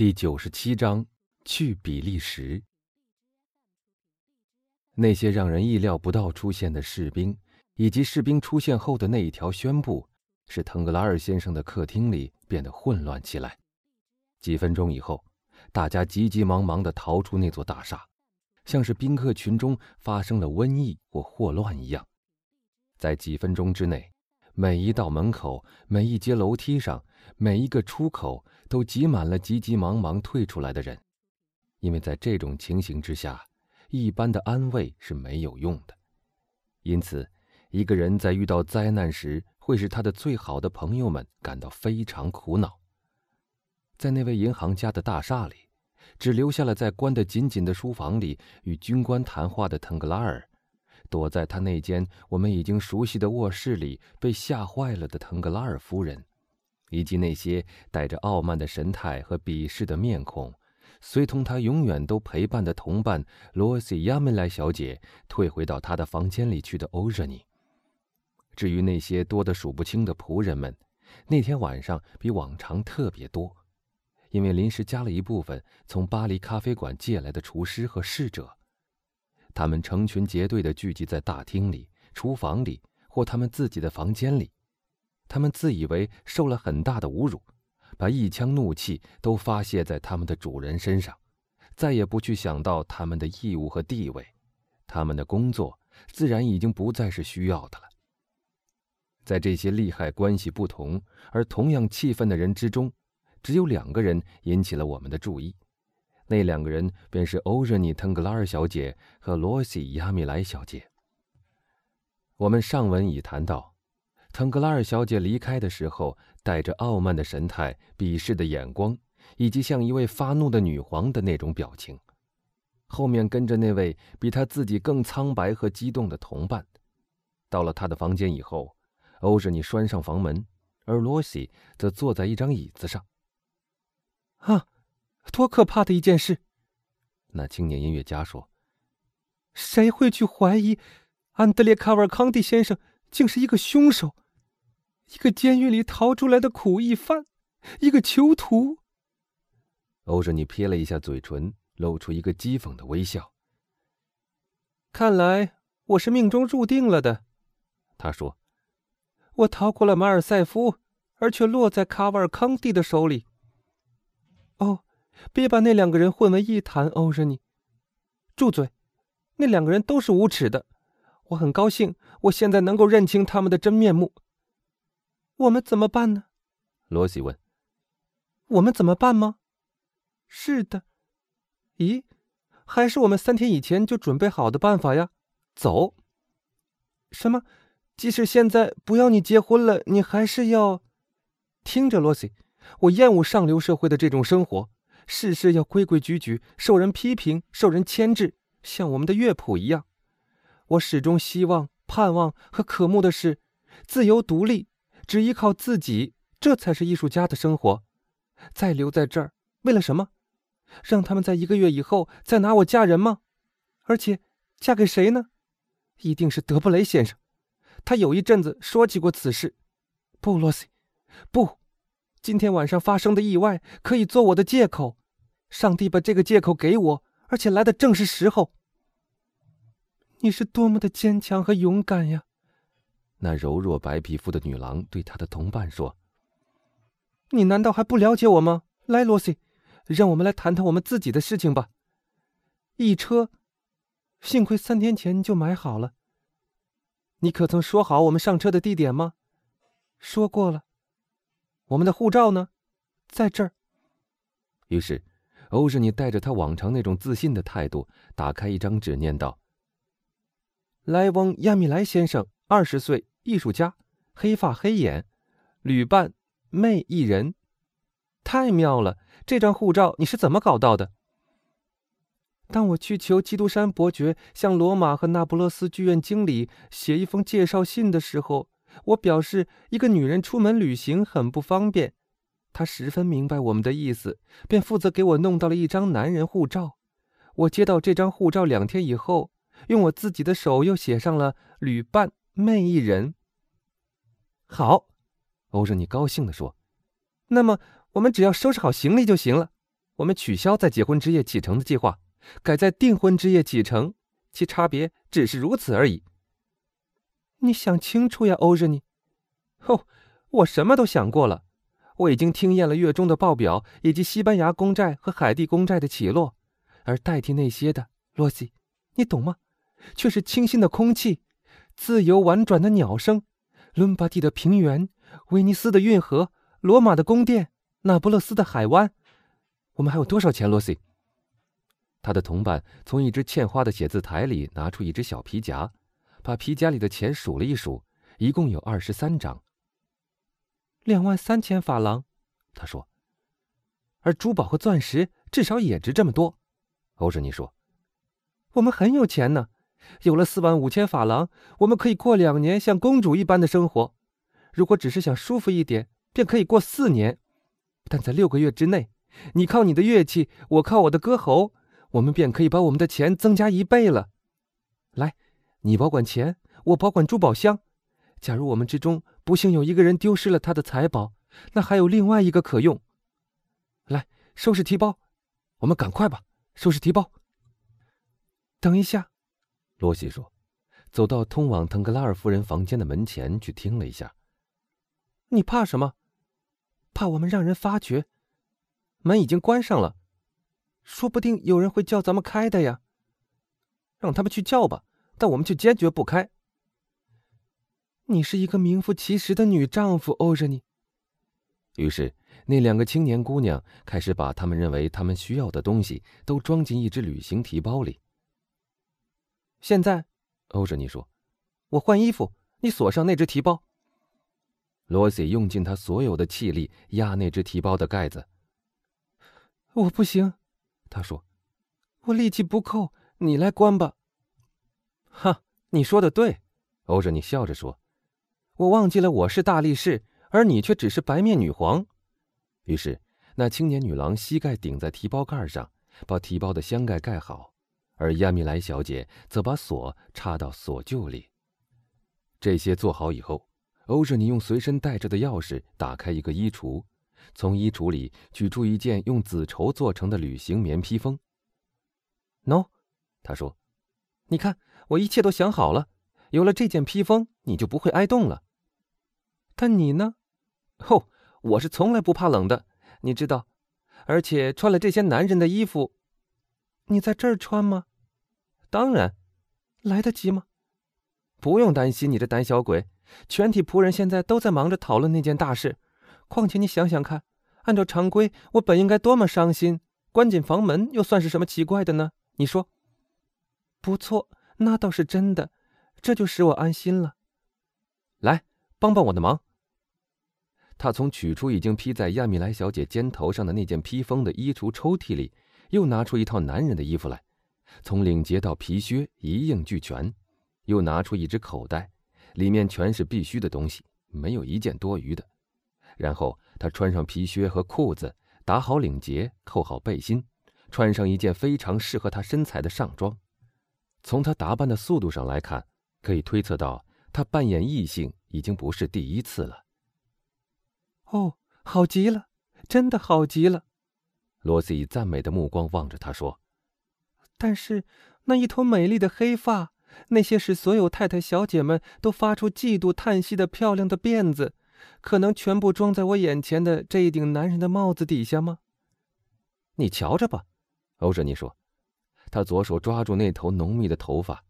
第九十七章去比利时。那些让人意料不到出现的士兵，以及士兵出现后的那一条宣布，使腾格拉尔先生的客厅里变得混乱起来。几分钟以后，大家急急忙忙地逃出那座大厦，像是宾客群中发生了瘟疫或霍乱一样。在几分钟之内，每一道门口、每一阶楼梯上、每一个出口。都挤满了急急忙忙退出来的人，因为在这种情形之下，一般的安慰是没有用的。因此，一个人在遇到灾难时，会使他的最好的朋友们感到非常苦恼。在那位银行家的大厦里，只留下了在关得紧紧的书房里与军官谈话的腾格拉尔，躲在他那间我们已经熟悉的卧室里被吓坏了的腾格拉尔夫人。以及那些带着傲慢的神态和鄙视的面孔，随同他永远都陪伴的同伴罗西亚梅莱小姐退回到她的房间里去的欧热尼。至于那些多得数不清的仆人们，那天晚上比往常特别多，因为临时加了一部分从巴黎咖啡馆借来的厨师和侍者，他们成群结队地聚集在大厅里、厨房里或他们自己的房间里。他们自以为受了很大的侮辱，把一腔怒气都发泄在他们的主人身上，再也不去想到他们的义务和地位，他们的工作自然已经不再是需要的了。在这些利害关系不同而同样气愤的人之中，只有两个人引起了我们的注意，那两个人便是欧热尼·腾格拉尔小姐和罗西·亚米莱小姐。我们上文已谈到。腾格拉尔小姐离开的时候，带着傲慢的神态、鄙视的眼光，以及像一位发怒的女皇的那种表情。后面跟着那位比她自己更苍白和激动的同伴。到了他的房间以后，欧日尼拴上房门，而罗西则坐在一张椅子上。啊，多可怕的一件事！那青年音乐家说：“谁会去怀疑安德烈·卡瓦尔康蒂先生竟是一个凶手？”一个监狱里逃出来的苦役犯，一个囚徒。欧热尼撇了一下嘴唇，露出一个讥讽的微笑。看来我是命中注定了的，他说：“我逃过了马尔塞夫，而却落在卡瓦尔康蒂的手里。”哦，别把那两个人混为一谈，欧热尼，住嘴！那两个人都是无耻的。我很高兴，我现在能够认清他们的真面目。我们怎么办呢？罗西问。我们怎么办吗？是的。咦，还是我们三天以前就准备好的办法呀？走。什么？即使现在不要你结婚了，你还是要？听着，罗西，我厌恶上流社会的这种生活，事事要规规矩矩，受人批评，受人牵制，像我们的乐谱一样。我始终希望、盼望和渴慕的是自由独立。只依靠自己，这才是艺术家的生活。再留在这儿，为了什么？让他们在一个月以后再拿我嫁人吗？而且，嫁给谁呢？一定是德布雷先生。他有一阵子说起过此事。不，罗西，不。今天晚上发生的意外可以做我的借口。上帝把这个借口给我，而且来的正是时候。你是多么的坚强和勇敢呀！那柔弱白皮肤的女郎对她的同伴说：“你难道还不了解我吗？来，罗西，让我们来谈谈我们自己的事情吧。一车，幸亏三天前就买好了。你可曾说好我们上车的地点吗？说过了。我们的护照呢？在这儿。于是，欧日尼带着他往常那种自信的态度，打开一张纸，念道：“莱翁亚米莱先生，二十岁。”艺术家，黑发黑眼，旅伴妹一人，太妙了！这张护照你是怎么搞到的？当我去求基督山伯爵向罗马和那不勒斯剧院经理写一封介绍信的时候，我表示一个女人出门旅行很不方便。他十分明白我们的意思，便负责给我弄到了一张男人护照。我接到这张护照两天以后，用我自己的手又写上了旅伴。妹一人。好，欧热尼高兴地说：“那么我们只要收拾好行李就行了。我们取消在结婚之夜启程的计划，改在订婚之夜启程，其差别只是如此而已。你想清楚呀，欧日尼。哦，我什么都想过了。我已经听厌了月中的报表以及西班牙公债和海地公债的起落，而代替那些的，罗西，你懂吗？却是清新的空气，自由婉转的鸟声，伦巴第的平原，威尼斯的运河，罗马的宫殿，那不勒斯的海湾。我们还有多少钱，罗西？他的同伴从一只嵌花的写字台里拿出一只小皮夹，把皮夹里的钱数了一数，一共有二十三张。两万三千法郎，他说。而珠宝和钻石至少也值这么多，欧哲尼说。我们很有钱呢，有了四万五千法郎，我们可以过两年像公主一般的生活。如果只是想舒服一点，便可以过四年。但在六个月之内，你靠你的乐器，我靠我的歌喉，我们便可以把我们的钱增加一倍了。来，你保管钱，我保管珠宝箱。假如我们之中不幸有一个人丢失了他的财宝，那还有另外一个可用。来，收拾提包，我们赶快吧，收拾提包。等一下，罗西说，走到通往腾格拉尔夫人房间的门前去听了一下。你怕什么？怕我们让人发觉？门已经关上了，说不定有人会叫咱们开的呀。让他们去叫吧，但我们却坚决不开。你是一个名副其实的女丈夫，欧着尼。于是，那两个青年姑娘开始把他们认为他们需要的东西都装进一只旅行提包里。现在，欧着尼说：“我换衣服，你锁上那只提包。”罗西用尽他所有的气力压那只提包的盖子。我不行，他说：“我力气不够，你来关吧。”哈，你说的对，欧着尼笑着说。我忘记了我是大力士，而你却只是白面女皇。于是，那青年女郎膝盖顶在提包盖上，把提包的箱盖盖好，而亚米莱小姐则把锁插到锁臼里。这些做好以后，欧日尼用随身带着的钥匙打开一个衣橱，从衣橱里取出一件用紫绸做成的旅行棉披风。喏，他说：“你看，我一切都想好了。有了这件披风，你就不会挨冻了。”但你呢？哦，我是从来不怕冷的，你知道。而且穿了这些男人的衣服，你在这儿穿吗？当然，来得及吗？不用担心，你这胆小鬼。全体仆人现在都在忙着讨论那件大事。况且你想想看，按照常规，我本应该多么伤心。关紧房门又算是什么奇怪的呢？你说？不错，那倒是真的，这就使我安心了。来，帮帮我的忙。他从取出已经披在亚米莱小姐肩头上的那件披风的衣橱抽屉里，又拿出一套男人的衣服来，从领结到皮靴一应俱全，又拿出一只口袋，里面全是必须的东西，没有一件多余的。然后他穿上皮靴和裤子，打好领结，扣好背心，穿上一件非常适合他身材的上装。从他打扮的速度上来看，可以推测到他扮演异性已经不是第一次了。哦，好极了，真的好极了，罗斯以赞美的目光望着他说：“但是那一头美丽的黑发，那些使所有太太小姐们都发出嫉妒叹息的漂亮的辫子，可能全部装在我眼前的这一顶男人的帽子底下吗？你瞧着吧。”欧哲尼说，他左手抓住那头浓密的头发，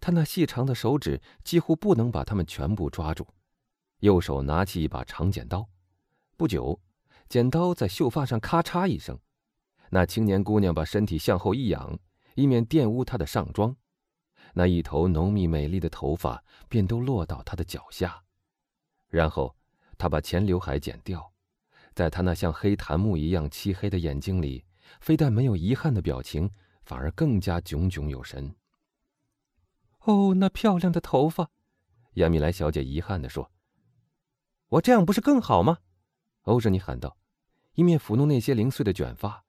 他那细长的手指几乎不能把它们全部抓住，右手拿起一把长剪刀。不久，剪刀在秀发上咔嚓一声，那青年姑娘把身体向后一仰，以免玷污她的上妆。那一头浓密美丽的头发便都落到她的脚下。然后，她把前刘海剪掉，在她那像黑檀木一样漆黑的眼睛里，非但没有遗憾的表情，反而更加炯炯有神。哦，那漂亮的头发，亚米莱小姐遗憾地说：“我这样不是更好吗？”欧哲尼喊道，一面抚弄那些零碎的卷发。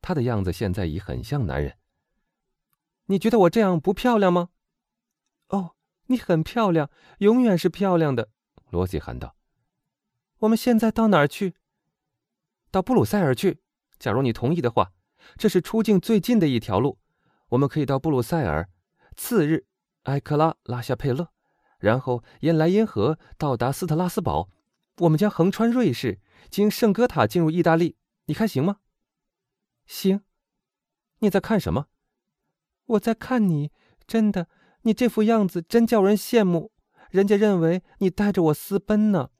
他的样子现在已很像男人。你觉得我这样不漂亮吗？哦，你很漂亮，永远是漂亮的。罗西喊道。我们现在到哪儿去？到布鲁塞尔去。假如你同意的话，这是出境最近的一条路，我们可以到布鲁塞尔，次日埃克拉拉夏佩勒，然后沿莱茵河到达斯特拉斯堡。我们将横穿瑞士，经圣哥塔进入意大利。你看行吗？行。你在看什么？我在看你。真的，你这副样子真叫人羡慕。人家认为你带着我私奔呢。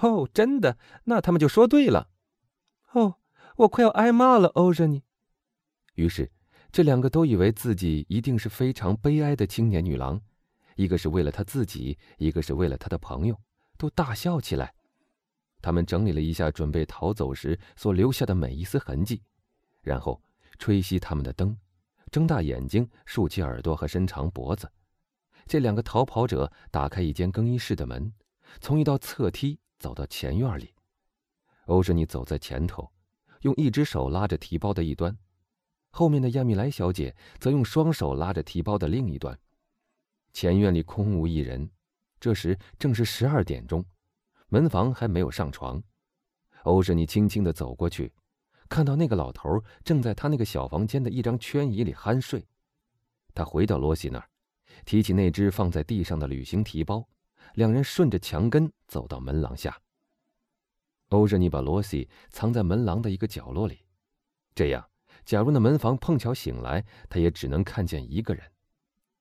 哦，真的？那他们就说对了。哦，我快要挨骂了，欧热尼。于是，这两个都以为自己一定是非常悲哀的青年女郎，一个是为了她自己，一个是为了她的朋友，都大笑起来。他们整理了一下准备逃走时所留下的每一丝痕迹，然后吹熄他们的灯，睁大眼睛，竖起耳朵和伸长脖子。这两个逃跑者打开一间更衣室的门，从一道侧梯走到前院里。欧什尼走在前头，用一只手拉着提包的一端，后面的亚米莱小姐则用双手拉着提包的另一端。前院里空无一人，这时正是十二点钟，门房还没有上床。欧什尼轻轻地走过去，看到那个老头正在他那个小房间的一张圈椅里酣睡。他回到罗西那儿。提起那只放在地上的旅行提包，两人顺着墙根走到门廊下。欧什尼把罗西藏在门廊的一个角落里，这样，假如那门房碰巧醒来，他也只能看见一个人。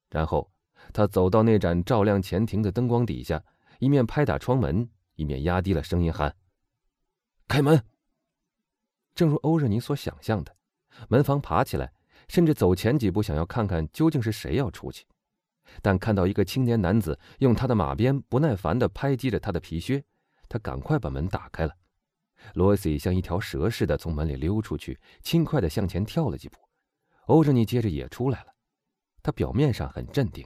然后，他走到那盏照亮前庭的灯光底下，一面拍打窗门，一面压低了声音喊：“开门！”正如欧热尼所想象的，门房爬起来，甚至走前几步，想要看看究竟是谁要出去。但看到一个青年男子用他的马鞭不耐烦地拍击着他的皮靴，他赶快把门打开了。罗西像一条蛇似的从门里溜出去，轻快地向前跳了几步。欧仁尼接着也出来了。他表面上很镇定，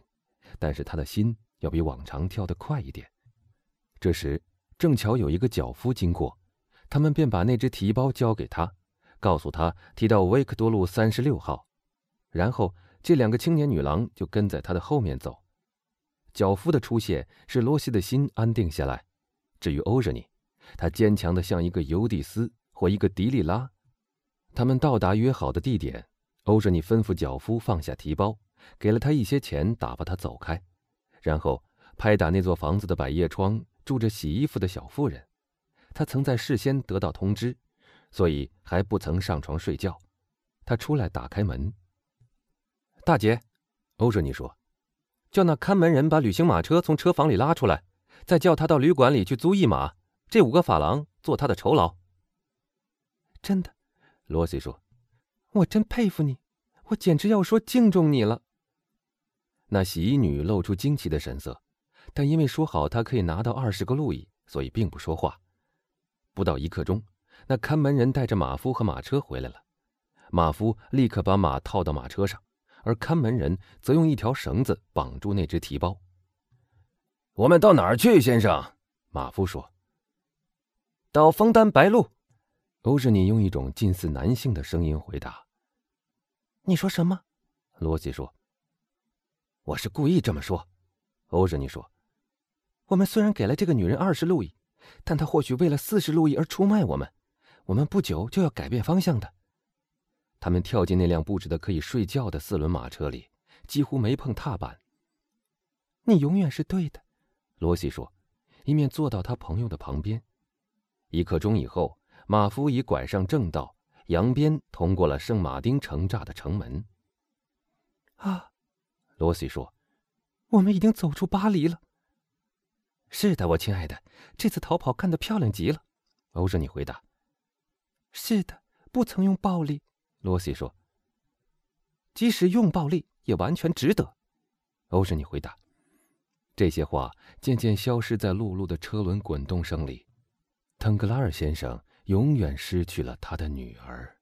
但是他的心要比往常跳得快一点。这时正巧有一个脚夫经过，他们便把那只提包交给他，告诉他提到维克多路三十六号，然后。这两个青年女郎就跟在他的后面走。脚夫的出现使罗西的心安定下来。至于欧热尼，他坚强的像一个尤蒂斯或一个迪丽拉。他们到达约好的地点，欧热尼吩咐脚夫放下提包，给了他一些钱，打发他走开，然后拍打那座房子的百叶窗。住着洗衣服的小妇人，她曾在事先得到通知，所以还不曾上床睡觉。她出来打开门。大姐，欧热尼说：“叫那看门人把旅行马车从车房里拉出来，再叫他到旅馆里去租一马。这五个法郎做他的酬劳。”真的，罗西说：“我真佩服你，我简直要说敬重你了。”那洗衣女露出惊奇的神色，但因为说好他可以拿到二十个路易，所以并不说话。不到一刻钟，那看门人带着马夫和马车回来了。马夫立刻把马套到马车上。而看门人则用一条绳子绑住那只提包。我们到哪儿去，先生？马夫说：“到枫丹白露。”欧日尼用一种近似男性的声音回答：“你说什么？”罗西说：“我是故意这么说。”欧日尼说：“我们虽然给了这个女人二十路易，但她或许为了四十路易而出卖我们。我们不久就要改变方向的。”他们跳进那辆布置的可以睡觉的四轮马车里，几乎没碰踏板。你永远是对的，罗西说，一面坐到他朋友的旁边。一刻钟以后，马夫已拐上正道，扬鞭通过了圣马丁城栅的城门。啊，罗西说，我们已经走出巴黎了。是的，我亲爱的，这次逃跑干得漂亮极了。欧热尼回答。是的，不曾用暴力。罗西说：“即使用暴力，也完全值得。”欧什尼回答。这些话渐渐消失在碌碌的车轮滚动声里。腾格拉尔先生永远失去了他的女儿。